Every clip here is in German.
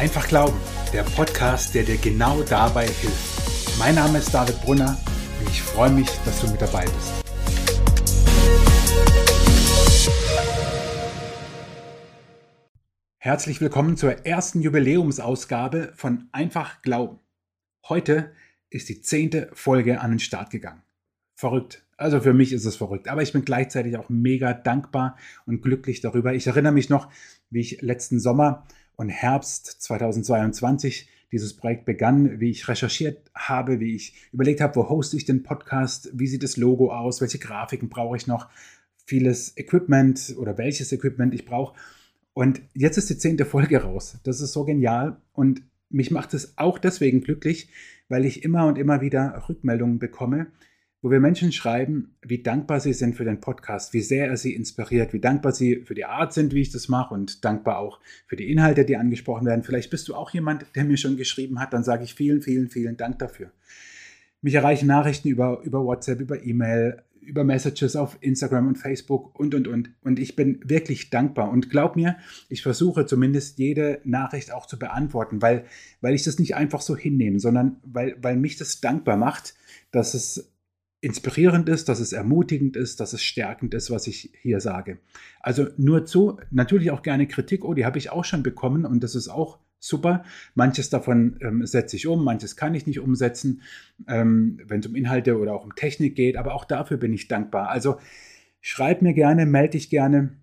Einfach Glauben, der Podcast, der dir genau dabei hilft. Mein Name ist David Brunner und ich freue mich, dass du mit dabei bist. Herzlich willkommen zur ersten Jubiläumsausgabe von Einfach Glauben. Heute ist die zehnte Folge an den Start gegangen. Verrückt. Also für mich ist es verrückt. Aber ich bin gleichzeitig auch mega dankbar und glücklich darüber. Ich erinnere mich noch, wie ich letzten Sommer und Herbst 2022 dieses Projekt begann, wie ich recherchiert habe, wie ich überlegt habe, wo hoste ich den Podcast, wie sieht das Logo aus, welche Grafiken brauche ich noch, vieles Equipment oder welches Equipment ich brauche. Und jetzt ist die zehnte Folge raus. Das ist so genial und mich macht es auch deswegen glücklich, weil ich immer und immer wieder Rückmeldungen bekomme, wo wir Menschen schreiben, wie dankbar sie sind für den Podcast, wie sehr er sie inspiriert, wie dankbar sie für die Art sind, wie ich das mache und dankbar auch für die Inhalte, die angesprochen werden. Vielleicht bist du auch jemand, der mir schon geschrieben hat, dann sage ich vielen, vielen, vielen Dank dafür. Mich erreichen Nachrichten über, über WhatsApp, über E-Mail, über Messages auf Instagram und Facebook und, und, und. Und ich bin wirklich dankbar. Und glaub mir, ich versuche zumindest jede Nachricht auch zu beantworten, weil, weil ich das nicht einfach so hinnehme, sondern weil, weil mich das dankbar macht, dass es inspirierend ist, dass es ermutigend ist, dass es stärkend ist, was ich hier sage. Also nur zu, natürlich auch gerne Kritik, oh, die habe ich auch schon bekommen und das ist auch super. Manches davon ähm, setze ich um, manches kann ich nicht umsetzen, ähm, wenn es um Inhalte oder auch um Technik geht, aber auch dafür bin ich dankbar. Also schreib mir gerne, melde dich gerne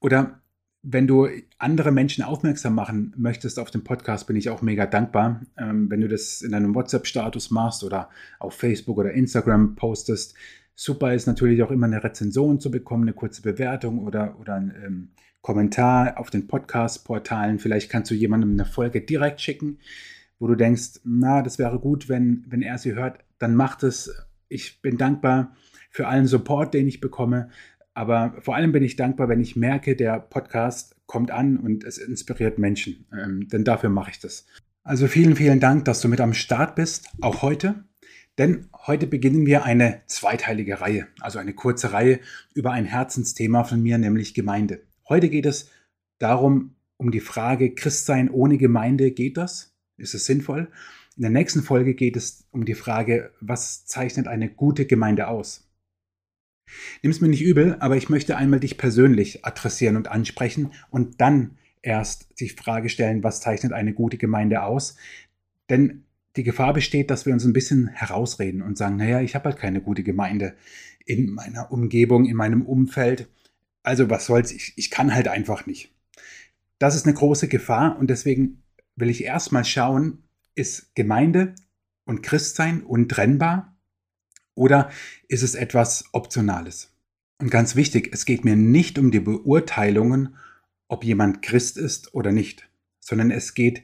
oder wenn du andere Menschen aufmerksam machen möchtest auf den Podcast, bin ich auch mega dankbar. Ähm, wenn du das in einem WhatsApp-Status machst oder auf Facebook oder Instagram postest. Super ist natürlich auch immer eine Rezension zu bekommen, eine kurze Bewertung oder, oder ein ähm, Kommentar auf den Podcast-Portalen. Vielleicht kannst du jemandem eine Folge direkt schicken, wo du denkst, na, das wäre gut, wenn, wenn er sie hört. Dann macht es. Ich bin dankbar für allen Support, den ich bekomme. Aber vor allem bin ich dankbar, wenn ich merke, der Podcast kommt an und es inspiriert Menschen. Ähm, denn dafür mache ich das. Also vielen, vielen Dank, dass du mit am Start bist, auch heute. Denn heute beginnen wir eine zweiteilige Reihe, also eine kurze Reihe über ein Herzensthema von mir, nämlich Gemeinde. Heute geht es darum, um die Frage, Christsein ohne Gemeinde, geht das? Ist es sinnvoll? In der nächsten Folge geht es um die Frage, was zeichnet eine gute Gemeinde aus? Nimm es mir nicht übel, aber ich möchte einmal dich persönlich adressieren und ansprechen und dann erst die Frage stellen, was zeichnet eine gute Gemeinde aus? Denn die Gefahr besteht, dass wir uns ein bisschen herausreden und sagen, naja, ich habe halt keine gute Gemeinde in meiner Umgebung, in meinem Umfeld. Also was soll's, ich, ich kann halt einfach nicht. Das ist eine große Gefahr und deswegen will ich erstmal schauen, ist Gemeinde und Christsein untrennbar? Oder ist es etwas Optionales? Und ganz wichtig, es geht mir nicht um die Beurteilungen, ob jemand Christ ist oder nicht, sondern es geht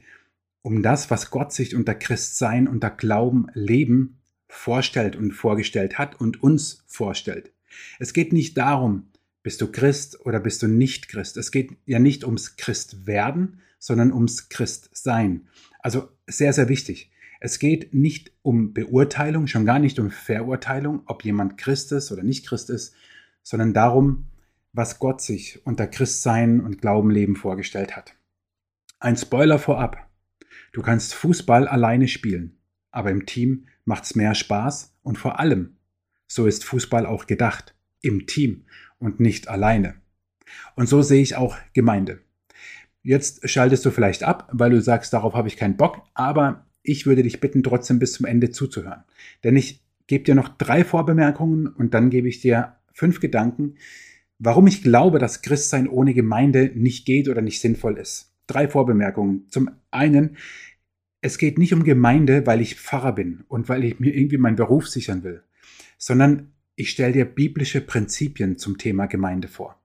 um das, was Gott sich unter Christsein, unter Glauben, Leben vorstellt und vorgestellt hat und uns vorstellt. Es geht nicht darum, bist du Christ oder bist du nicht Christ. Es geht ja nicht ums Christwerden, sondern ums Christsein. Also sehr, sehr wichtig. Es geht nicht um Beurteilung, schon gar nicht um Verurteilung, ob jemand Christ ist oder nicht Christ ist, sondern darum, was Gott sich unter Christsein und Glaubenleben vorgestellt hat. Ein Spoiler vorab. Du kannst Fußball alleine spielen, aber im Team macht's mehr Spaß und vor allem, so ist Fußball auch gedacht, im Team und nicht alleine. Und so sehe ich auch Gemeinde. Jetzt schaltest du vielleicht ab, weil du sagst, darauf habe ich keinen Bock, aber ich würde dich bitten, trotzdem bis zum Ende zuzuhören. Denn ich gebe dir noch drei Vorbemerkungen und dann gebe ich dir fünf Gedanken, warum ich glaube, dass Christsein ohne Gemeinde nicht geht oder nicht sinnvoll ist. Drei Vorbemerkungen. Zum einen, es geht nicht um Gemeinde, weil ich Pfarrer bin und weil ich mir irgendwie meinen Beruf sichern will, sondern ich stelle dir biblische Prinzipien zum Thema Gemeinde vor.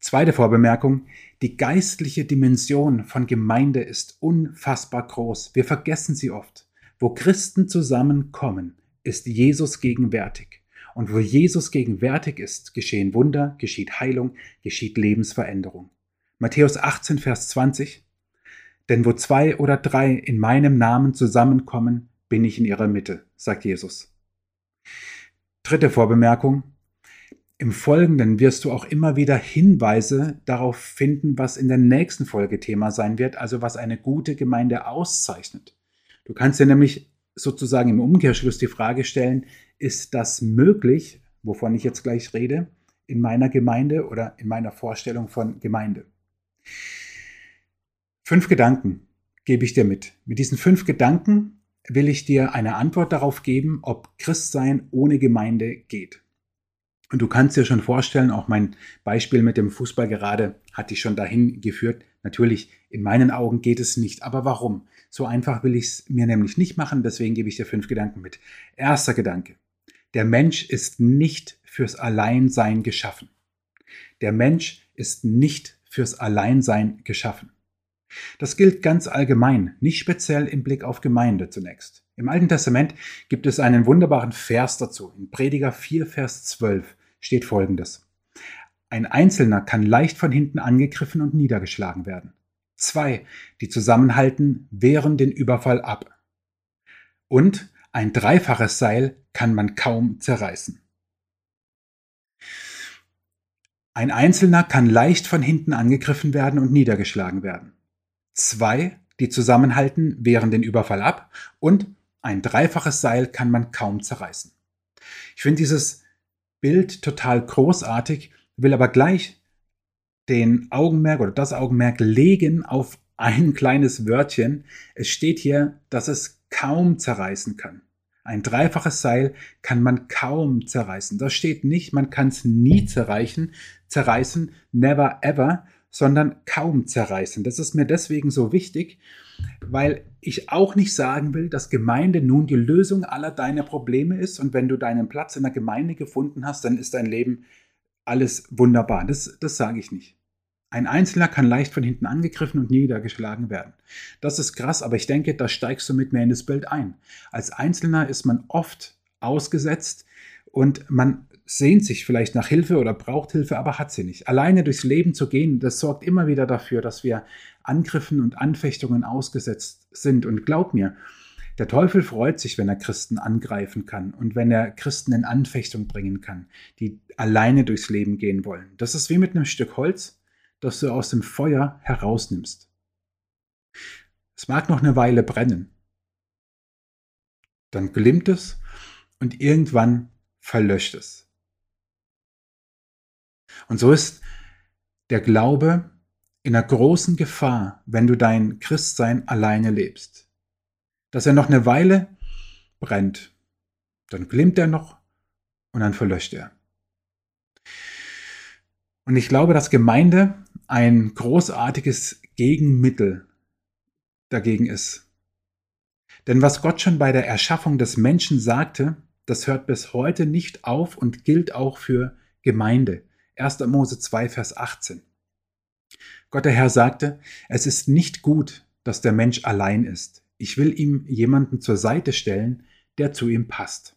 Zweite Vorbemerkung, die geistliche Dimension von Gemeinde ist unfassbar groß. Wir vergessen sie oft. Wo Christen zusammenkommen, ist Jesus gegenwärtig. Und wo Jesus gegenwärtig ist, geschehen Wunder, geschieht Heilung, geschieht Lebensveränderung. Matthäus 18, Vers 20. Denn wo zwei oder drei in meinem Namen zusammenkommen, bin ich in ihrer Mitte, sagt Jesus. Dritte Vorbemerkung. Im Folgenden wirst du auch immer wieder Hinweise darauf finden, was in der nächsten Folge Thema sein wird, also was eine gute Gemeinde auszeichnet. Du kannst dir nämlich sozusagen im Umkehrschluss die Frage stellen, ist das möglich, wovon ich jetzt gleich rede, in meiner Gemeinde oder in meiner Vorstellung von Gemeinde? Fünf Gedanken gebe ich dir mit. Mit diesen fünf Gedanken will ich dir eine Antwort darauf geben, ob Christsein ohne Gemeinde geht. Und du kannst dir schon vorstellen, auch mein Beispiel mit dem Fußball gerade hat dich schon dahin geführt. Natürlich, in meinen Augen geht es nicht. Aber warum? So einfach will ich es mir nämlich nicht machen, deswegen gebe ich dir fünf Gedanken mit. Erster Gedanke. Der Mensch ist nicht fürs Alleinsein geschaffen. Der Mensch ist nicht fürs Alleinsein geschaffen. Das gilt ganz allgemein, nicht speziell im Blick auf Gemeinde zunächst. Im Alten Testament gibt es einen wunderbaren Vers dazu. In Prediger 4, Vers 12 steht folgendes. Ein Einzelner kann leicht von hinten angegriffen und niedergeschlagen werden. Zwei, die zusammenhalten, wehren den Überfall ab. Und ein dreifaches Seil kann man kaum zerreißen. Ein Einzelner kann leicht von hinten angegriffen werden und niedergeschlagen werden. Zwei, die zusammenhalten, wehren den Überfall ab und ein dreifaches Seil kann man kaum zerreißen. Ich finde dieses Bild total großartig, will aber gleich den Augenmerk oder das Augenmerk legen auf ein kleines Wörtchen. Es steht hier, dass es kaum zerreißen kann. Ein dreifaches Seil kann man kaum zerreißen. Das steht nicht, man kann es nie zerreichen, zerreißen, never ever, sondern kaum zerreißen. Das ist mir deswegen so wichtig, weil ich auch nicht sagen will, dass Gemeinde nun die Lösung aller deiner Probleme ist und wenn du deinen Platz in der Gemeinde gefunden hast, dann ist dein Leben alles wunderbar. Das, das sage ich nicht. Ein Einzelner kann leicht von hinten angegriffen und niedergeschlagen werden. Das ist krass, aber ich denke, da steigst du mit mir in das Bild ein. Als Einzelner ist man oft ausgesetzt und man sehnt sich vielleicht nach Hilfe oder braucht Hilfe, aber hat sie nicht. Alleine durchs Leben zu gehen, das sorgt immer wieder dafür, dass wir Angriffen und Anfechtungen ausgesetzt sind. Und glaub mir, der Teufel freut sich, wenn er Christen angreifen kann und wenn er Christen in Anfechtung bringen kann, die alleine durchs Leben gehen wollen. Das ist wie mit einem Stück Holz, das du aus dem Feuer herausnimmst. Es mag noch eine Weile brennen. Dann glimmt es und irgendwann verlöscht es. Und so ist der Glaube in einer großen Gefahr, wenn du dein Christsein alleine lebst. Dass er noch eine Weile brennt, dann glimmt er noch und dann verlöscht er. Und ich glaube, dass Gemeinde ein großartiges Gegenmittel dagegen ist. Denn was Gott schon bei der Erschaffung des Menschen sagte, das hört bis heute nicht auf und gilt auch für Gemeinde. 1. Mose 2, Vers 18. Gott der Herr sagte, es ist nicht gut, dass der Mensch allein ist. Ich will ihm jemanden zur Seite stellen, der zu ihm passt.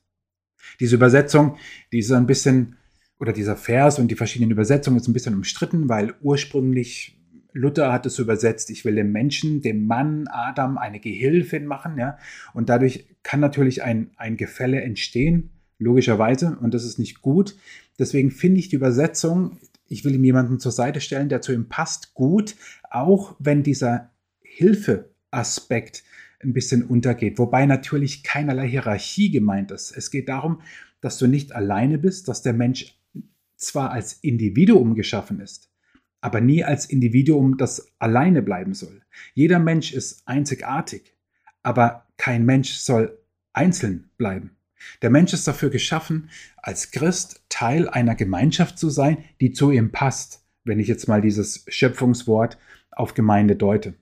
Diese Übersetzung, die ist ein bisschen, oder dieser Vers und die verschiedenen Übersetzungen ist ein bisschen umstritten, weil ursprünglich Luther hat es übersetzt, ich will dem Menschen, dem Mann Adam eine Gehilfin machen, ja, und dadurch kann natürlich ein, ein Gefälle entstehen, logischerweise, und das ist nicht gut. Deswegen finde ich die Übersetzung, ich will ihm jemanden zur Seite stellen, der zu ihm passt, gut, auch wenn dieser Hilfeaspekt ein bisschen untergeht. Wobei natürlich keinerlei Hierarchie gemeint ist. Es geht darum, dass du nicht alleine bist, dass der Mensch zwar als Individuum geschaffen ist, aber nie als Individuum, das alleine bleiben soll. Jeder Mensch ist einzigartig, aber kein Mensch soll einzeln bleiben. Der Mensch ist dafür geschaffen, als Christ Teil einer Gemeinschaft zu sein, die zu ihm passt, wenn ich jetzt mal dieses Schöpfungswort auf Gemeinde deute.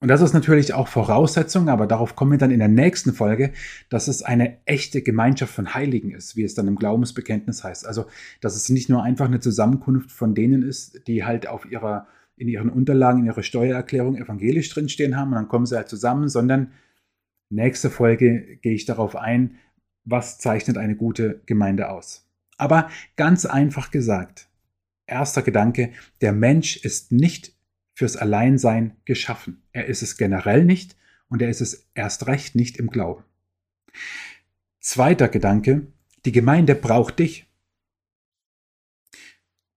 Und das ist natürlich auch Voraussetzung, aber darauf kommen wir dann in der nächsten Folge, dass es eine echte Gemeinschaft von Heiligen ist, wie es dann im Glaubensbekenntnis heißt. Also, dass es nicht nur einfach eine Zusammenkunft von denen ist, die halt auf ihrer, in ihren Unterlagen, in ihrer Steuererklärung evangelisch drinstehen haben und dann kommen sie halt zusammen, sondern Nächste Folge gehe ich darauf ein, was zeichnet eine gute Gemeinde aus. Aber ganz einfach gesagt, erster Gedanke, der Mensch ist nicht fürs Alleinsein geschaffen. Er ist es generell nicht und er ist es erst recht nicht im Glauben. Zweiter Gedanke, die Gemeinde braucht dich.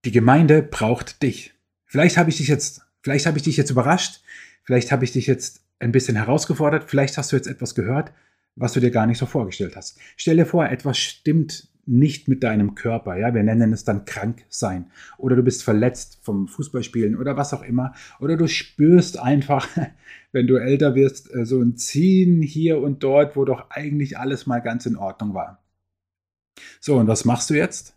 Die Gemeinde braucht dich. Vielleicht habe ich dich jetzt, vielleicht habe ich dich jetzt überrascht, vielleicht habe ich dich jetzt ein bisschen herausgefordert, vielleicht hast du jetzt etwas gehört, was du dir gar nicht so vorgestellt hast. Stell dir vor, etwas stimmt nicht mit deinem Körper. Ja, wir nennen es dann krank sein. Oder du bist verletzt vom Fußballspielen oder was auch immer. Oder du spürst einfach, wenn du älter wirst, äh, so ein Ziehen hier und dort, wo doch eigentlich alles mal ganz in Ordnung war. So, und was machst du jetzt?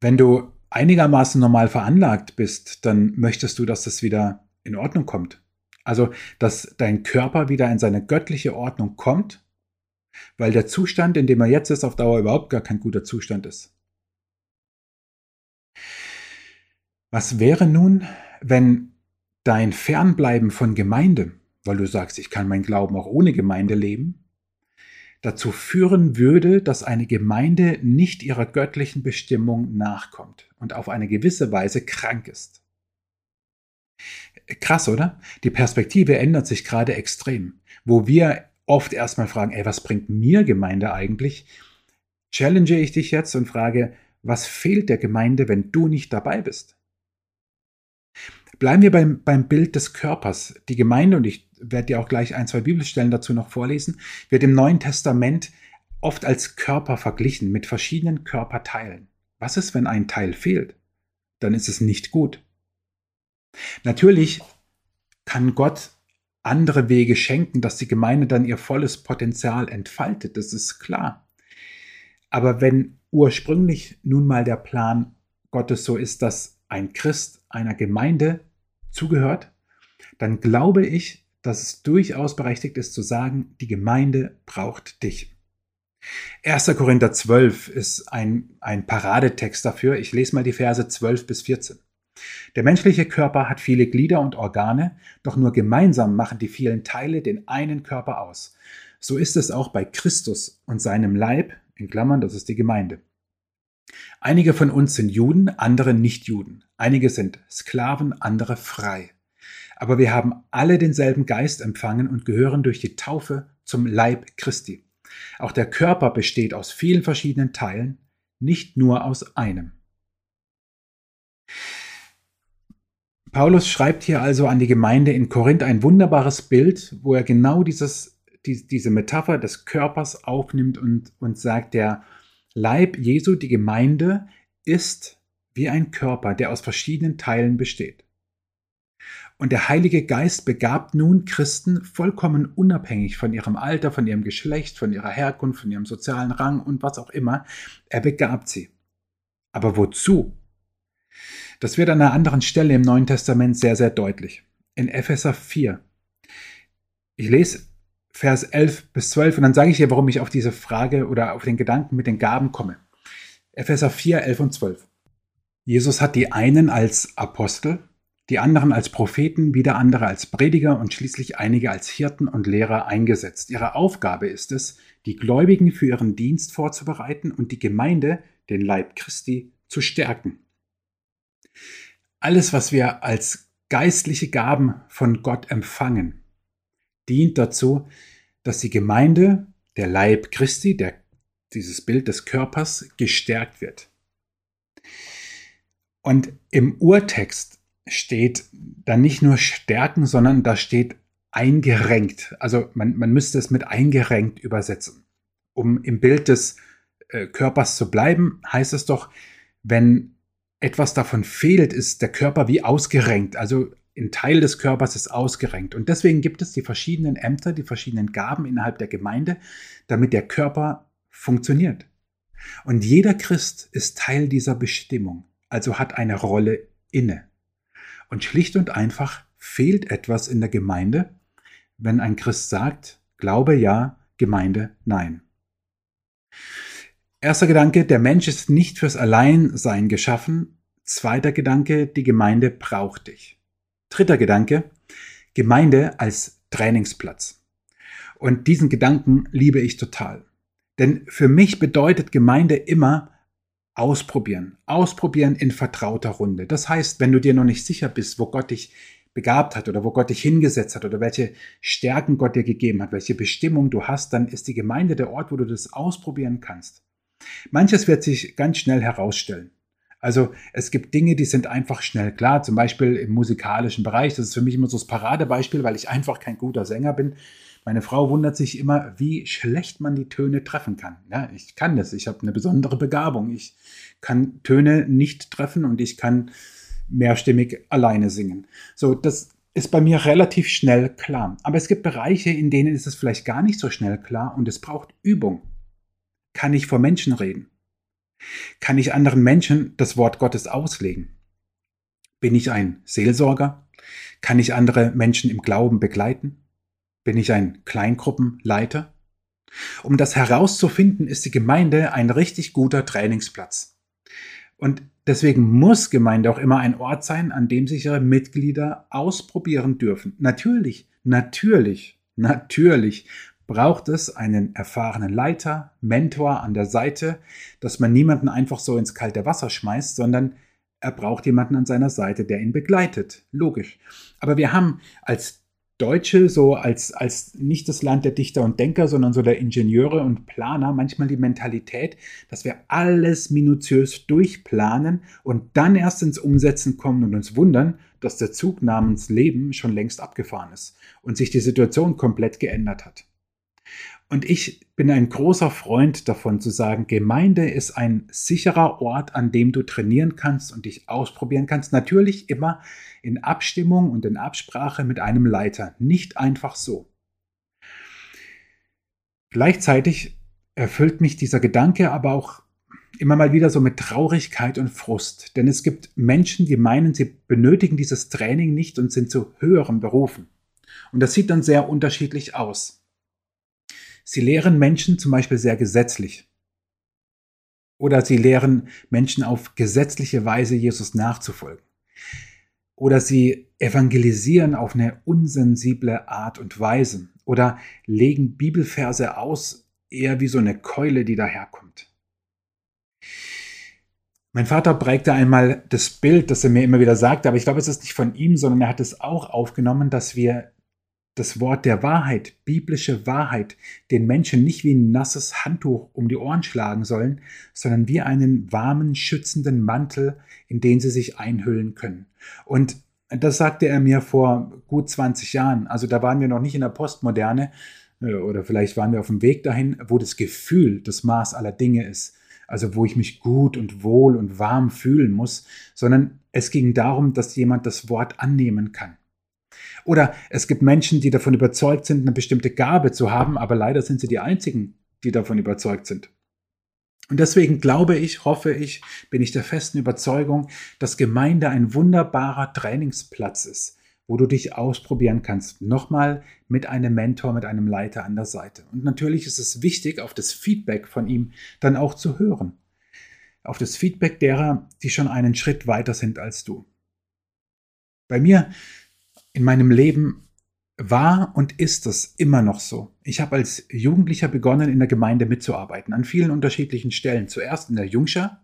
Wenn du einigermaßen normal veranlagt bist, dann möchtest du, dass das wieder in Ordnung kommt. Also, dass dein Körper wieder in seine göttliche Ordnung kommt, weil der Zustand, in dem er jetzt ist, auf Dauer überhaupt gar kein guter Zustand ist. Was wäre nun, wenn dein Fernbleiben von Gemeinde, weil du sagst, ich kann meinen Glauben auch ohne Gemeinde leben, dazu führen würde, dass eine Gemeinde nicht ihrer göttlichen Bestimmung nachkommt und auf eine gewisse Weise krank ist. Krass, oder? Die Perspektive ändert sich gerade extrem. Wo wir oft erstmal fragen, ey, was bringt mir Gemeinde eigentlich? Challenge ich dich jetzt und frage, was fehlt der Gemeinde, wenn du nicht dabei bist? Bleiben wir beim, beim Bild des Körpers. Die Gemeinde, und ich werde dir auch gleich ein, zwei Bibelstellen dazu noch vorlesen, wird im Neuen Testament oft als Körper verglichen mit verschiedenen Körperteilen. Was ist, wenn ein Teil fehlt? Dann ist es nicht gut. Natürlich kann Gott andere Wege schenken, dass die Gemeinde dann ihr volles Potenzial entfaltet, das ist klar. Aber wenn ursprünglich nun mal der Plan Gottes so ist, dass ein Christ einer Gemeinde zugehört, dann glaube ich, dass es durchaus berechtigt ist zu sagen, die Gemeinde braucht dich. 1. Korinther 12 ist ein, ein Paradetext dafür. Ich lese mal die Verse 12 bis 14. Der menschliche Körper hat viele Glieder und Organe, doch nur gemeinsam machen die vielen Teile den einen Körper aus. So ist es auch bei Christus und seinem Leib, in Klammern, das ist die Gemeinde. Einige von uns sind Juden, andere nicht Juden. Einige sind Sklaven, andere frei. Aber wir haben alle denselben Geist empfangen und gehören durch die Taufe zum Leib Christi. Auch der Körper besteht aus vielen verschiedenen Teilen, nicht nur aus einem. Paulus schreibt hier also an die Gemeinde in Korinth ein wunderbares Bild, wo er genau dieses, die, diese Metapher des Körpers aufnimmt und, und sagt, der Leib Jesu, die Gemeinde, ist wie ein Körper, der aus verschiedenen Teilen besteht. Und der Heilige Geist begabt nun Christen vollkommen unabhängig von ihrem Alter, von ihrem Geschlecht, von ihrer Herkunft, von ihrem sozialen Rang und was auch immer. Er begabt sie. Aber wozu? Das wird an einer anderen Stelle im Neuen Testament sehr, sehr deutlich. In Epheser 4. Ich lese Vers 11 bis 12 und dann sage ich dir, warum ich auf diese Frage oder auf den Gedanken mit den Gaben komme. Epheser 4, 11 und 12. Jesus hat die einen als Apostel, die anderen als Propheten, wieder andere als Prediger und schließlich einige als Hirten und Lehrer eingesetzt. Ihre Aufgabe ist es, die Gläubigen für ihren Dienst vorzubereiten und die Gemeinde, den Leib Christi, zu stärken. Alles, was wir als geistliche Gaben von Gott empfangen, dient dazu, dass die Gemeinde, der Leib Christi, der, dieses Bild des Körpers, gestärkt wird. Und im Urtext steht dann nicht nur stärken, sondern da steht eingerenkt. Also man, man müsste es mit eingerenkt übersetzen. Um im Bild des äh, Körpers zu bleiben, heißt es doch, wenn etwas davon fehlt, ist der Körper wie ausgerenkt. Also ein Teil des Körpers ist ausgerenkt. Und deswegen gibt es die verschiedenen Ämter, die verschiedenen Gaben innerhalb der Gemeinde, damit der Körper funktioniert. Und jeder Christ ist Teil dieser Bestimmung, also hat eine Rolle inne. Und schlicht und einfach fehlt etwas in der Gemeinde, wenn ein Christ sagt, Glaube ja, Gemeinde nein. Erster Gedanke, der Mensch ist nicht fürs Alleinsein geschaffen. Zweiter Gedanke, die Gemeinde braucht dich. Dritter Gedanke, Gemeinde als Trainingsplatz. Und diesen Gedanken liebe ich total. Denn für mich bedeutet Gemeinde immer ausprobieren. Ausprobieren in vertrauter Runde. Das heißt, wenn du dir noch nicht sicher bist, wo Gott dich begabt hat oder wo Gott dich hingesetzt hat oder welche Stärken Gott dir gegeben hat, welche Bestimmung du hast, dann ist die Gemeinde der Ort, wo du das ausprobieren kannst. Manches wird sich ganz schnell herausstellen. Also es gibt Dinge, die sind einfach schnell klar, zum Beispiel im musikalischen Bereich. Das ist für mich immer so das Paradebeispiel, weil ich einfach kein guter Sänger bin. Meine Frau wundert sich immer, wie schlecht man die Töne treffen kann. Ja, ich kann das, ich habe eine besondere Begabung. Ich kann Töne nicht treffen und ich kann mehrstimmig alleine singen. So, das ist bei mir relativ schnell klar. Aber es gibt Bereiche, in denen ist es vielleicht gar nicht so schnell klar und es braucht Übung. Kann ich vor Menschen reden? Kann ich anderen Menschen das Wort Gottes auslegen? Bin ich ein Seelsorger? Kann ich andere Menschen im Glauben begleiten? Bin ich ein Kleingruppenleiter? Um das herauszufinden, ist die Gemeinde ein richtig guter Trainingsplatz. Und deswegen muss Gemeinde auch immer ein Ort sein, an dem sich ihre Mitglieder ausprobieren dürfen. Natürlich, natürlich, natürlich braucht es einen erfahrenen Leiter, Mentor an der Seite, dass man niemanden einfach so ins kalte Wasser schmeißt, sondern er braucht jemanden an seiner Seite, der ihn begleitet. Logisch. Aber wir haben als Deutsche, so als, als nicht das Land der Dichter und Denker, sondern so der Ingenieure und Planer, manchmal die Mentalität, dass wir alles minutiös durchplanen und dann erst ins Umsetzen kommen und uns wundern, dass der Zug namens Leben schon längst abgefahren ist und sich die Situation komplett geändert hat. Und ich bin ein großer Freund davon zu sagen, Gemeinde ist ein sicherer Ort, an dem du trainieren kannst und dich ausprobieren kannst. Natürlich immer in Abstimmung und in Absprache mit einem Leiter, nicht einfach so. Gleichzeitig erfüllt mich dieser Gedanke aber auch immer mal wieder so mit Traurigkeit und Frust, denn es gibt Menschen, die meinen, sie benötigen dieses Training nicht und sind zu höheren berufen. Und das sieht dann sehr unterschiedlich aus. Sie lehren Menschen zum Beispiel sehr gesetzlich. Oder sie lehren Menschen auf gesetzliche Weise Jesus nachzufolgen. Oder sie evangelisieren auf eine unsensible Art und Weise. Oder legen Bibelverse aus, eher wie so eine Keule, die daherkommt. Mein Vater prägte einmal das Bild, das er mir immer wieder sagte, aber ich glaube, es ist nicht von ihm, sondern er hat es auch aufgenommen, dass wir das Wort der Wahrheit, biblische Wahrheit, den Menschen nicht wie ein nasses Handtuch um die Ohren schlagen sollen, sondern wie einen warmen, schützenden Mantel, in den sie sich einhüllen können. Und das sagte er mir vor gut 20 Jahren. Also da waren wir noch nicht in der Postmoderne äh, oder vielleicht waren wir auf dem Weg dahin, wo das Gefühl das Maß aller Dinge ist. Also wo ich mich gut und wohl und warm fühlen muss, sondern es ging darum, dass jemand das Wort annehmen kann. Oder es gibt Menschen, die davon überzeugt sind, eine bestimmte Gabe zu haben, aber leider sind sie die einzigen, die davon überzeugt sind. Und deswegen glaube ich, hoffe ich, bin ich der festen Überzeugung, dass Gemeinde ein wunderbarer Trainingsplatz ist, wo du dich ausprobieren kannst. Nochmal mit einem Mentor, mit einem Leiter an der Seite. Und natürlich ist es wichtig, auf das Feedback von ihm dann auch zu hören. Auf das Feedback derer, die schon einen Schritt weiter sind als du. Bei mir in meinem Leben war und ist es immer noch so. Ich habe als Jugendlicher begonnen, in der Gemeinde mitzuarbeiten, an vielen unterschiedlichen Stellen. Zuerst in der Jungschar,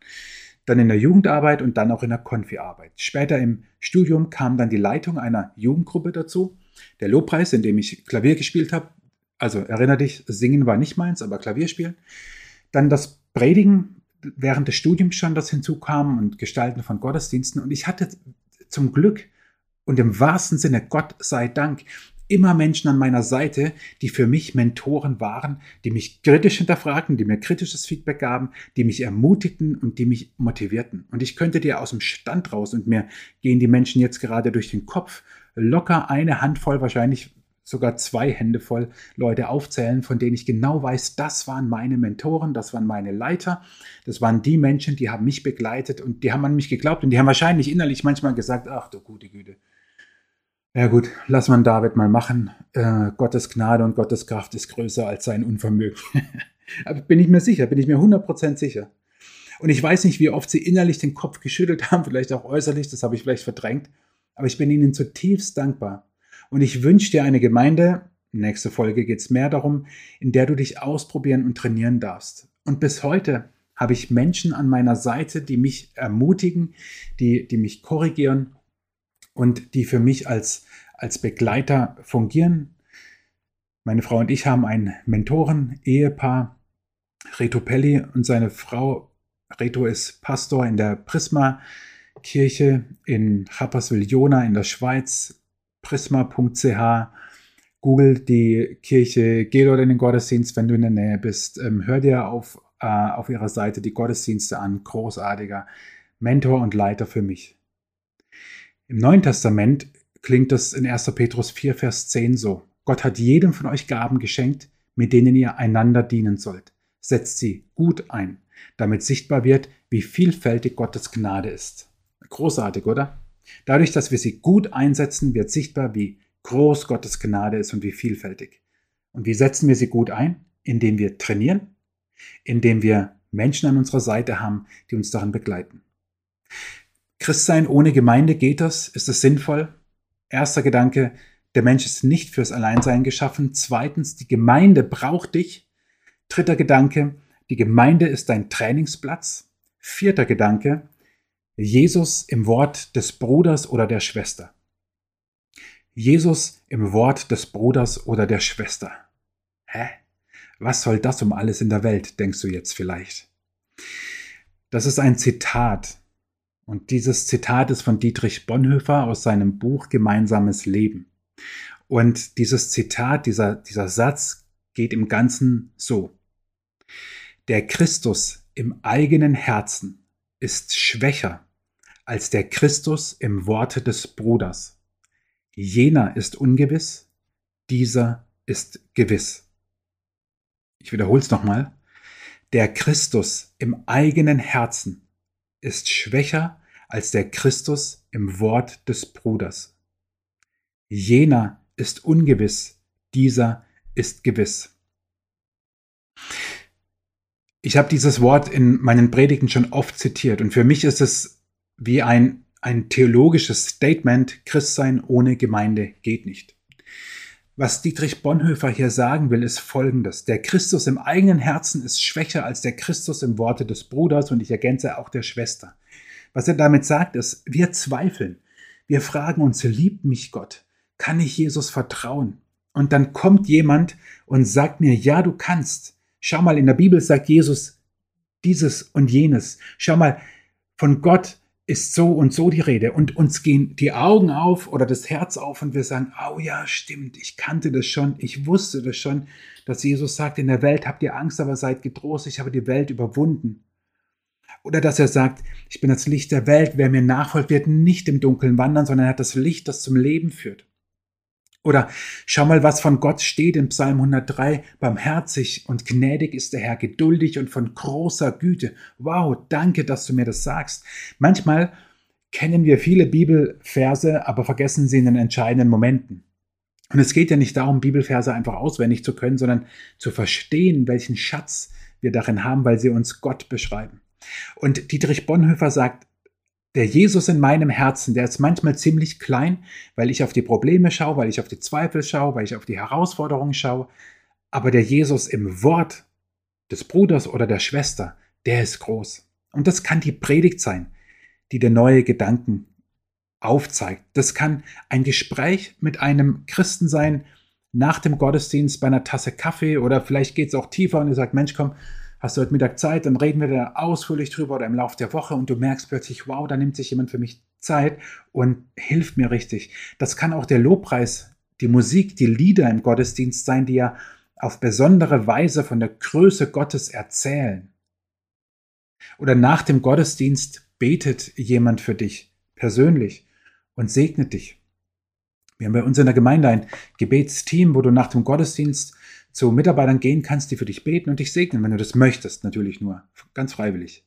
dann in der Jugendarbeit und dann auch in der Konfi-Arbeit. Später im Studium kam dann die Leitung einer Jugendgruppe dazu, der Lobpreis, in dem ich Klavier gespielt habe. Also erinnere dich, Singen war nicht meins, aber Klavier spielen. Dann das Predigen während des Studiums schon, das hinzukam und Gestalten von Gottesdiensten. Und ich hatte zum Glück und im wahrsten Sinne, Gott sei Dank, immer Menschen an meiner Seite, die für mich Mentoren waren, die mich kritisch hinterfragten, die mir kritisches Feedback gaben, die mich ermutigten und die mich motivierten. Und ich könnte dir aus dem Stand raus und mir gehen die Menschen jetzt gerade durch den Kopf locker eine Handvoll, wahrscheinlich sogar zwei Hände voll Leute aufzählen, von denen ich genau weiß, das waren meine Mentoren, das waren meine Leiter, das waren die Menschen, die haben mich begleitet und die haben an mich geglaubt und die haben wahrscheinlich innerlich manchmal gesagt, ach du gute Güte, ja gut, lass man David mal machen. Äh, Gottes Gnade und Gottes Kraft ist größer als sein Unvermögen. Bin ich mir sicher, bin ich mir 100% sicher. Und ich weiß nicht, wie oft sie innerlich den Kopf geschüttelt haben, vielleicht auch äußerlich, das habe ich vielleicht verdrängt. Aber ich bin ihnen zutiefst dankbar. Und ich wünsche dir eine Gemeinde, nächste Folge geht es mehr darum, in der du dich ausprobieren und trainieren darfst. Und bis heute habe ich Menschen an meiner Seite, die mich ermutigen, die, die mich korrigieren und die für mich als, als Begleiter fungieren. Meine Frau und ich haben ein Mentoren-Ehepaar. Reto Pelli und seine Frau Reto ist Pastor in der Prisma-Kirche in Rapperswil-Jona in der Schweiz, prisma.ch. Google die Kirche, geh dort in den Gottesdienst, wenn du in der Nähe bist. Ähm, hör dir auf, äh, auf ihrer Seite die Gottesdienste an. Großartiger Mentor und Leiter für mich. Im Neuen Testament klingt das in 1. Petrus 4, Vers 10 so. Gott hat jedem von euch Gaben geschenkt, mit denen ihr einander dienen sollt. Setzt sie gut ein, damit sichtbar wird, wie vielfältig Gottes Gnade ist. Großartig, oder? Dadurch, dass wir sie gut einsetzen, wird sichtbar, wie groß Gottes Gnade ist und wie vielfältig. Und wie setzen wir sie gut ein? Indem wir trainieren, indem wir Menschen an unserer Seite haben, die uns darin begleiten. Christsein ohne Gemeinde geht das? Ist es sinnvoll? Erster Gedanke, der Mensch ist nicht fürs Alleinsein geschaffen. Zweitens, die Gemeinde braucht dich. Dritter Gedanke, die Gemeinde ist dein Trainingsplatz. Vierter Gedanke, Jesus im Wort des Bruders oder der Schwester. Jesus im Wort des Bruders oder der Schwester. Hä? Was soll das um alles in der Welt, denkst du jetzt vielleicht? Das ist ein Zitat. Und dieses Zitat ist von Dietrich Bonhoeffer aus seinem Buch Gemeinsames Leben. Und dieses Zitat, dieser, dieser Satz geht im Ganzen so. Der Christus im eigenen Herzen ist schwächer als der Christus im Worte des Bruders. Jener ist ungewiss, dieser ist gewiss. Ich wiederhole es nochmal. Der Christus im eigenen Herzen ist schwächer als der Christus im Wort des Bruders. Jener ist ungewiss, dieser ist gewiss. Ich habe dieses Wort in meinen Predigten schon oft zitiert und für mich ist es wie ein ein theologisches Statement, Christsein ohne Gemeinde geht nicht. Was Dietrich Bonhoeffer hier sagen will, ist folgendes. Der Christus im eigenen Herzen ist schwächer als der Christus im Worte des Bruders und ich ergänze auch der Schwester. Was er damit sagt, ist, wir zweifeln. Wir fragen uns, liebt mich Gott? Kann ich Jesus vertrauen? Und dann kommt jemand und sagt mir, ja, du kannst. Schau mal, in der Bibel sagt Jesus dieses und jenes. Schau mal, von Gott ist so und so die Rede und uns gehen die Augen auf oder das Herz auf und wir sagen, oh ja, stimmt, ich kannte das schon, ich wusste das schon, dass Jesus sagt, in der Welt habt ihr Angst, aber seid getrost, ich habe die Welt überwunden. Oder dass er sagt, ich bin das Licht der Welt, wer mir nachfolgt, wird nicht im Dunkeln wandern, sondern er hat das Licht, das zum Leben führt. Oder schau mal, was von Gott steht in Psalm 103. Barmherzig und gnädig ist der Herr, geduldig und von großer Güte. Wow, danke, dass du mir das sagst. Manchmal kennen wir viele Bibelverse, aber vergessen sie in den entscheidenden Momenten. Und es geht ja nicht darum, Bibelverse einfach auswendig zu können, sondern zu verstehen, welchen Schatz wir darin haben, weil sie uns Gott beschreiben. Und Dietrich Bonhoeffer sagt, der Jesus in meinem Herzen, der ist manchmal ziemlich klein, weil ich auf die Probleme schaue, weil ich auf die Zweifel schaue, weil ich auf die Herausforderungen schaue. Aber der Jesus im Wort des Bruders oder der Schwester, der ist groß. Und das kann die Predigt sein, die dir neue Gedanken aufzeigt. Das kann ein Gespräch mit einem Christen sein, nach dem Gottesdienst bei einer Tasse Kaffee oder vielleicht geht es auch tiefer und ihr sagt, Mensch, komm, hast du heute Mittag Zeit, dann reden wir da ausführlich drüber oder im Laufe der Woche und du merkst plötzlich, wow, da nimmt sich jemand für mich Zeit und hilft mir richtig. Das kann auch der Lobpreis, die Musik, die Lieder im Gottesdienst sein, die ja auf besondere Weise von der Größe Gottes erzählen. Oder nach dem Gottesdienst betet jemand für dich persönlich und segnet dich. Wir haben bei uns in der Gemeinde ein Gebetsteam, wo du nach dem Gottesdienst zu Mitarbeitern gehen kannst, die für dich beten und dich segnen, wenn du das möchtest, natürlich nur, ganz freiwillig.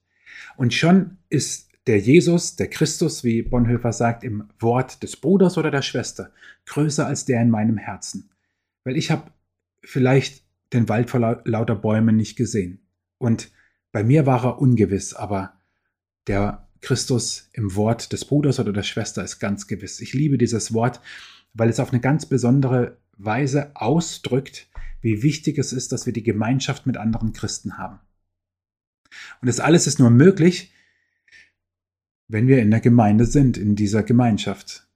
Und schon ist der Jesus, der Christus, wie Bonhoeffer sagt, im Wort des Bruders oder der Schwester größer als der in meinem Herzen. Weil ich habe vielleicht den Wald vor lauter Bäumen nicht gesehen. Und bei mir war er ungewiss, aber der Christus im Wort des Bruders oder der Schwester ist ganz gewiss. Ich liebe dieses Wort, weil es auf eine ganz besondere Weise ausdrückt, wie wichtig es ist, dass wir die Gemeinschaft mit anderen Christen haben. Und das alles ist nur möglich, wenn wir in der Gemeinde sind, in dieser Gemeinschaft.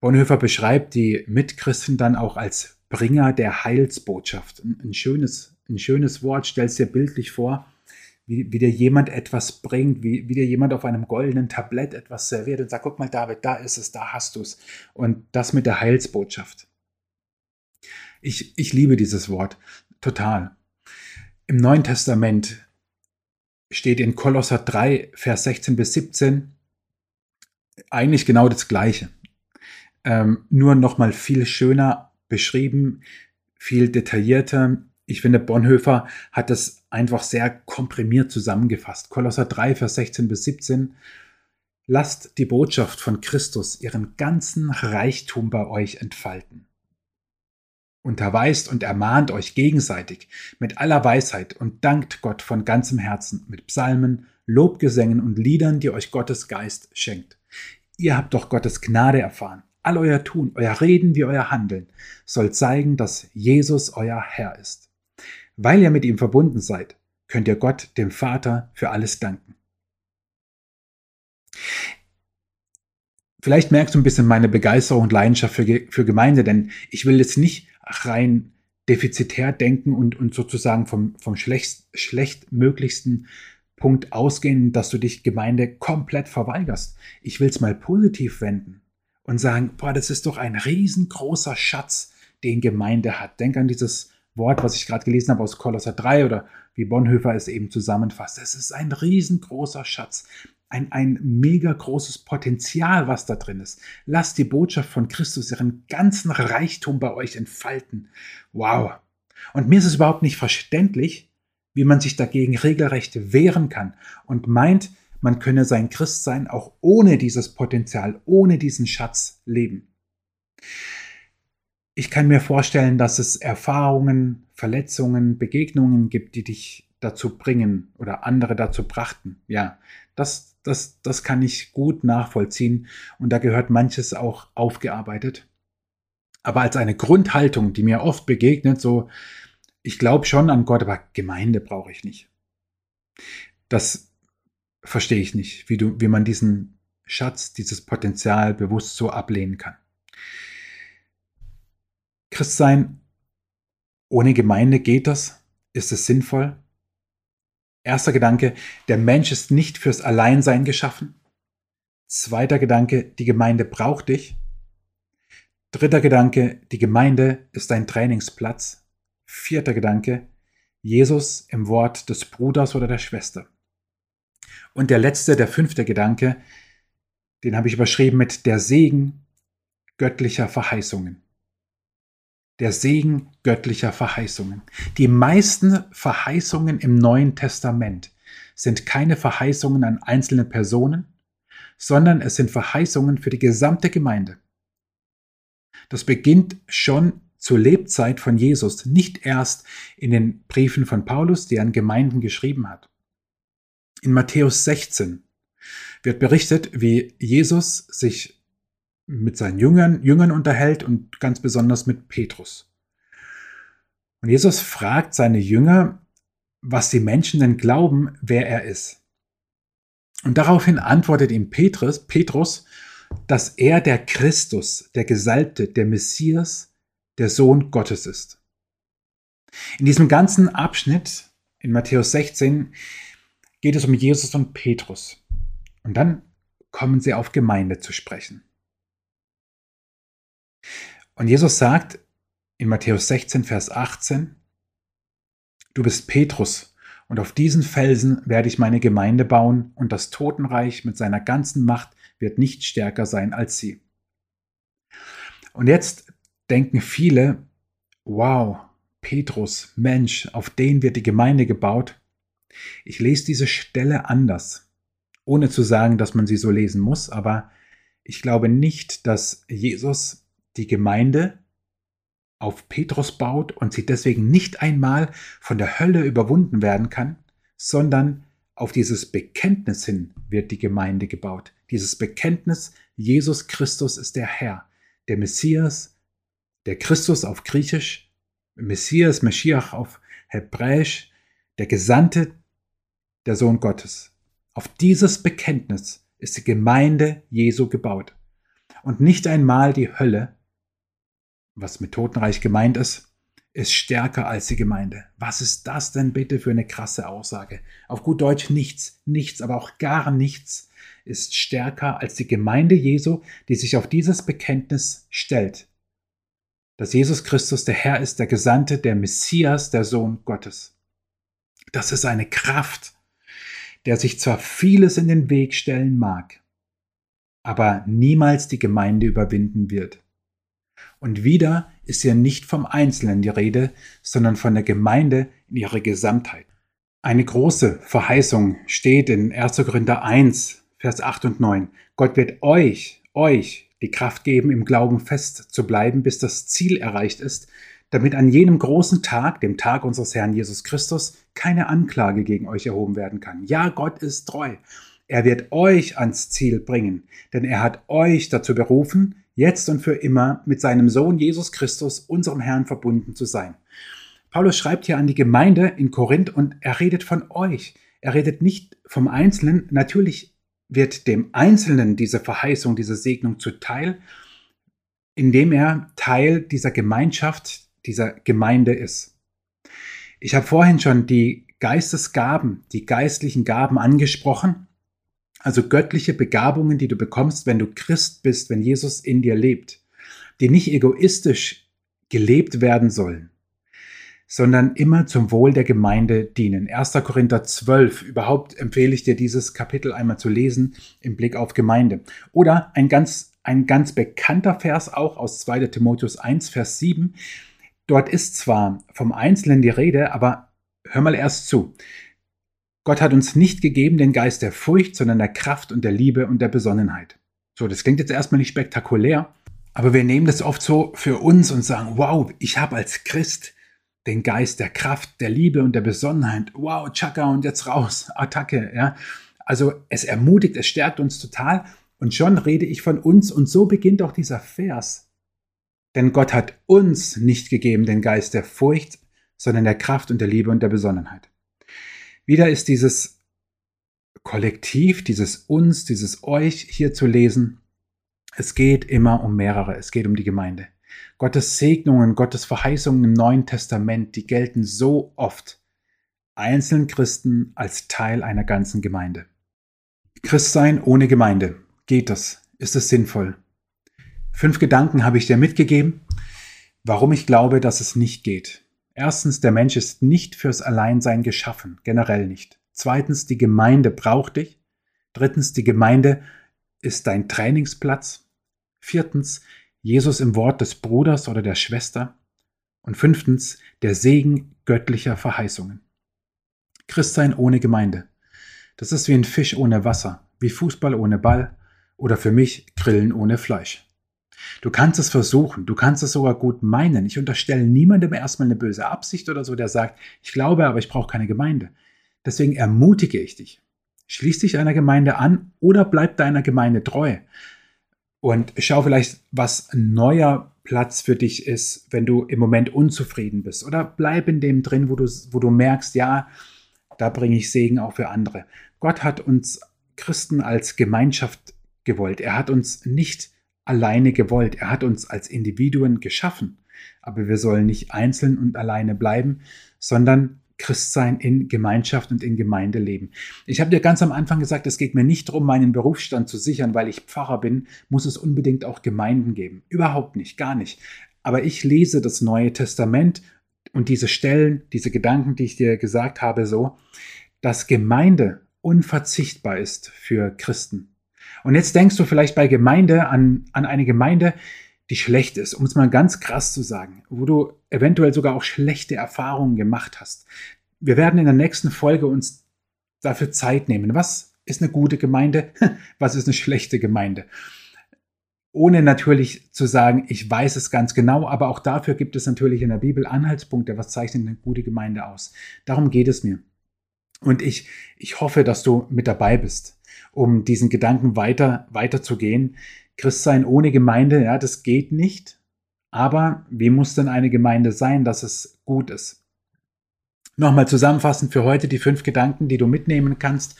Bonhoeffer beschreibt die Mitchristen dann auch als Bringer der Heilsbotschaft. Ein schönes, ein schönes Wort, stellst dir bildlich vor, wie, wie dir jemand etwas bringt, wie, wie dir jemand auf einem goldenen Tablett etwas serviert und sagt, guck mal David, da ist es, da hast du es. Und das mit der Heilsbotschaft. Ich, ich liebe dieses Wort total. Im Neuen Testament steht in Kolosser 3, Vers 16 bis 17 eigentlich genau das Gleiche. Ähm, nur nochmal viel schöner beschrieben, viel detaillierter. Ich finde, Bonhoeffer hat das einfach sehr komprimiert zusammengefasst. Kolosser 3, Vers 16 bis 17. Lasst die Botschaft von Christus ihren ganzen Reichtum bei euch entfalten. Unterweist und ermahnt euch gegenseitig mit aller Weisheit und dankt Gott von ganzem Herzen mit Psalmen, Lobgesängen und Liedern, die euch Gottes Geist schenkt. Ihr habt doch Gottes Gnade erfahren. All euer Tun, euer Reden wie euer Handeln soll zeigen, dass Jesus euer Herr ist. Weil ihr mit ihm verbunden seid, könnt ihr Gott, dem Vater, für alles danken. Vielleicht merkst du ein bisschen meine Begeisterung und Leidenschaft für, für Gemeinde, denn ich will jetzt nicht rein defizitär denken und, und sozusagen vom, vom schlecht, schlechtmöglichsten Punkt ausgehen, dass du dich Gemeinde komplett verweigerst. Ich will es mal positiv wenden und sagen, boah, das ist doch ein riesengroßer Schatz, den Gemeinde hat. Denk an dieses Wort, was ich gerade gelesen habe aus Kolosser 3 oder wie Bonhoeffer es eben zusammenfasst. Es ist ein riesengroßer Schatz ein, ein mega großes Potenzial, was da drin ist. Lasst die Botschaft von Christus ihren ganzen Reichtum bei euch entfalten. Wow. Und mir ist es überhaupt nicht verständlich, wie man sich dagegen regelrecht wehren kann und meint, man könne sein Christsein auch ohne dieses Potenzial, ohne diesen Schatz leben. Ich kann mir vorstellen, dass es Erfahrungen, Verletzungen, Begegnungen gibt, die dich dazu bringen oder andere dazu brachten. Ja, das, das, das kann ich gut nachvollziehen und da gehört manches auch aufgearbeitet. Aber als eine Grundhaltung, die mir oft begegnet, so, ich glaube schon an Gott, aber Gemeinde brauche ich nicht. Das verstehe ich nicht, wie, du, wie man diesen Schatz, dieses Potenzial bewusst so ablehnen kann. Christsein ohne Gemeinde geht das? Ist es sinnvoll? Erster Gedanke, der Mensch ist nicht fürs Alleinsein geschaffen. Zweiter Gedanke, die Gemeinde braucht dich. Dritter Gedanke, die Gemeinde ist ein Trainingsplatz. Vierter Gedanke, Jesus im Wort des Bruders oder der Schwester. Und der letzte, der fünfte Gedanke, den habe ich überschrieben mit der Segen göttlicher Verheißungen der Segen göttlicher Verheißungen. Die meisten Verheißungen im Neuen Testament sind keine Verheißungen an einzelne Personen, sondern es sind Verheißungen für die gesamte Gemeinde. Das beginnt schon zur Lebzeit von Jesus, nicht erst in den Briefen von Paulus, die er an Gemeinden geschrieben hat. In Matthäus 16 wird berichtet, wie Jesus sich mit seinen Jüngern, Jüngern unterhält und ganz besonders mit Petrus. Und Jesus fragt seine Jünger, was die Menschen denn glauben, wer er ist. Und daraufhin antwortet ihm Petrus, Petrus, dass er der Christus, der Gesalbte, der Messias, der Sohn Gottes ist. In diesem ganzen Abschnitt in Matthäus 16 geht es um Jesus und Petrus. Und dann kommen sie auf Gemeinde zu sprechen. Und Jesus sagt in Matthäus 16, Vers 18, Du bist Petrus, und auf diesen Felsen werde ich meine Gemeinde bauen, und das Totenreich mit seiner ganzen Macht wird nicht stärker sein als sie. Und jetzt denken viele, wow, Petrus, Mensch, auf den wird die Gemeinde gebaut. Ich lese diese Stelle anders, ohne zu sagen, dass man sie so lesen muss, aber ich glaube nicht, dass Jesus die Gemeinde auf Petrus baut und sie deswegen nicht einmal von der Hölle überwunden werden kann, sondern auf dieses Bekenntnis hin wird die Gemeinde gebaut. Dieses Bekenntnis, Jesus Christus ist der Herr, der Messias, der Christus auf Griechisch, Messias, Meschiach auf Hebräisch, der Gesandte, der Sohn Gottes. Auf dieses Bekenntnis ist die Gemeinde Jesu gebaut. Und nicht einmal die Hölle was mit Totenreich gemeint ist, ist stärker als die Gemeinde. Was ist das denn bitte für eine krasse Aussage? Auf gut Deutsch nichts, nichts, aber auch gar nichts ist stärker als die Gemeinde Jesu, die sich auf dieses Bekenntnis stellt. Dass Jesus Christus der Herr ist, der Gesandte, der Messias, der Sohn Gottes. Das ist eine Kraft, der sich zwar vieles in den Weg stellen mag, aber niemals die Gemeinde überwinden wird. Und wieder ist hier nicht vom Einzelnen die Rede, sondern von der Gemeinde in ihrer Gesamtheit. Eine große Verheißung steht in 1. Korinther 1, Vers 8 und 9. Gott wird euch, euch die Kraft geben, im Glauben fest zu bleiben, bis das Ziel erreicht ist, damit an jenem großen Tag, dem Tag unseres Herrn Jesus Christus, keine Anklage gegen euch erhoben werden kann. Ja, Gott ist treu. Er wird euch ans Ziel bringen, denn er hat euch dazu berufen, jetzt und für immer mit seinem Sohn Jesus Christus, unserem Herrn, verbunden zu sein. Paulus schreibt hier an die Gemeinde in Korinth und er redet von euch. Er redet nicht vom Einzelnen. Natürlich wird dem Einzelnen diese Verheißung, diese Segnung zuteil, indem er Teil dieser Gemeinschaft, dieser Gemeinde ist. Ich habe vorhin schon die Geistesgaben, die geistlichen Gaben angesprochen. Also göttliche Begabungen, die du bekommst, wenn du Christ bist, wenn Jesus in dir lebt, die nicht egoistisch gelebt werden sollen, sondern immer zum Wohl der Gemeinde dienen. 1. Korinther 12, überhaupt empfehle ich dir dieses Kapitel einmal zu lesen im Blick auf Gemeinde. Oder ein ganz, ein ganz bekannter Vers auch aus 2. Timotheus 1, Vers 7. Dort ist zwar vom Einzelnen die Rede, aber hör mal erst zu. Gott hat uns nicht gegeben den Geist der Furcht, sondern der Kraft und der Liebe und der Besonnenheit. So, das klingt jetzt erstmal nicht spektakulär, aber wir nehmen das oft so für uns und sagen, wow, ich habe als Christ den Geist der Kraft, der Liebe und der Besonnenheit. Wow, Chaka und jetzt raus, Attacke, ja. Also es ermutigt, es stärkt uns total und schon rede ich von uns und so beginnt auch dieser Vers. Denn Gott hat uns nicht gegeben den Geist der Furcht, sondern der Kraft und der Liebe und der Besonnenheit. Wieder ist dieses Kollektiv, dieses uns, dieses euch hier zu lesen. Es geht immer um mehrere, es geht um die Gemeinde. Gottes Segnungen, Gottes Verheißungen im Neuen Testament, die gelten so oft einzelnen Christen als Teil einer ganzen Gemeinde. Christsein ohne Gemeinde. Geht das? Ist es sinnvoll? Fünf Gedanken habe ich dir mitgegeben, warum ich glaube, dass es nicht geht. Erstens, der Mensch ist nicht fürs Alleinsein geschaffen, generell nicht. Zweitens, die Gemeinde braucht dich. Drittens, die Gemeinde ist dein Trainingsplatz. Viertens, Jesus im Wort des Bruders oder der Schwester. Und fünftens, der Segen göttlicher Verheißungen. Christsein ohne Gemeinde. Das ist wie ein Fisch ohne Wasser, wie Fußball ohne Ball oder für mich Grillen ohne Fleisch. Du kannst es versuchen, du kannst es sogar gut meinen. Ich unterstelle niemandem erstmal eine böse Absicht oder so, der sagt, ich glaube, aber ich brauche keine Gemeinde. Deswegen ermutige ich dich. Schließ dich einer Gemeinde an oder bleib deiner Gemeinde treu. Und schau vielleicht, was ein neuer Platz für dich ist, wenn du im Moment unzufrieden bist. Oder bleib in dem drin, wo du, wo du merkst, ja, da bringe ich Segen auch für andere. Gott hat uns Christen als Gemeinschaft gewollt. Er hat uns nicht alleine gewollt. Er hat uns als Individuen geschaffen. Aber wir sollen nicht einzeln und alleine bleiben, sondern Christsein in Gemeinschaft und in Gemeinde leben. Ich habe dir ganz am Anfang gesagt, es geht mir nicht darum, meinen Berufsstand zu sichern, weil ich Pfarrer bin, muss es unbedingt auch Gemeinden geben. Überhaupt nicht, gar nicht. Aber ich lese das Neue Testament und diese Stellen, diese Gedanken, die ich dir gesagt habe, so, dass Gemeinde unverzichtbar ist für Christen. Und jetzt denkst du vielleicht bei Gemeinde an, an eine Gemeinde, die schlecht ist, um es mal ganz krass zu sagen, wo du eventuell sogar auch schlechte Erfahrungen gemacht hast. Wir werden in der nächsten Folge uns dafür Zeit nehmen. Was ist eine gute Gemeinde? Was ist eine schlechte Gemeinde? Ohne natürlich zu sagen, ich weiß es ganz genau, aber auch dafür gibt es natürlich in der Bibel Anhaltspunkte, was zeichnet eine gute Gemeinde aus. Darum geht es mir. Und ich, ich hoffe, dass du mit dabei bist um diesen Gedanken weiter, weiterzugehen. Christsein ohne Gemeinde, ja, das geht nicht. Aber wie muss denn eine Gemeinde sein, dass es gut ist? Nochmal zusammenfassend für heute die fünf Gedanken, die du mitnehmen kannst.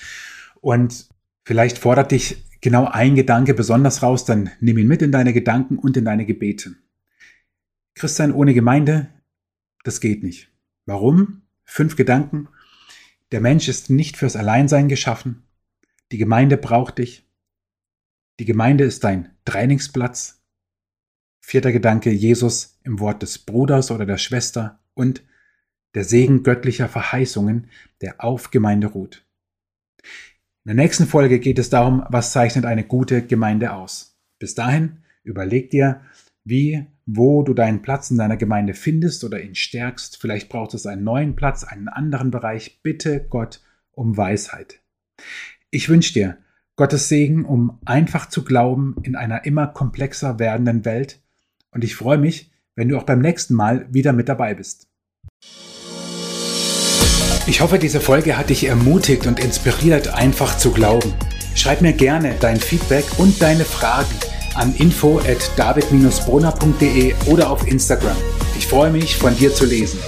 Und vielleicht fordert dich genau ein Gedanke besonders raus, dann nimm ihn mit in deine Gedanken und in deine Gebete. Christsein ohne Gemeinde das geht nicht. Warum? Fünf Gedanken. Der Mensch ist nicht fürs Alleinsein geschaffen. Die Gemeinde braucht dich. Die Gemeinde ist dein Trainingsplatz. Vierter Gedanke, Jesus im Wort des Bruders oder der Schwester und der Segen göttlicher Verheißungen, der auf Gemeinde ruht. In der nächsten Folge geht es darum, was zeichnet eine gute Gemeinde aus. Bis dahin überleg dir, wie, wo du deinen Platz in deiner Gemeinde findest oder ihn stärkst. Vielleicht braucht es einen neuen Platz, einen anderen Bereich. Bitte Gott um Weisheit. Ich wünsche dir Gottes Segen, um einfach zu glauben in einer immer komplexer werdenden Welt. Und ich freue mich, wenn du auch beim nächsten Mal wieder mit dabei bist. Ich hoffe, diese Folge hat dich ermutigt und inspiriert, einfach zu glauben. Schreib mir gerne dein Feedback und deine Fragen an info at david-brunner.de oder auf Instagram. Ich freue mich, von dir zu lesen.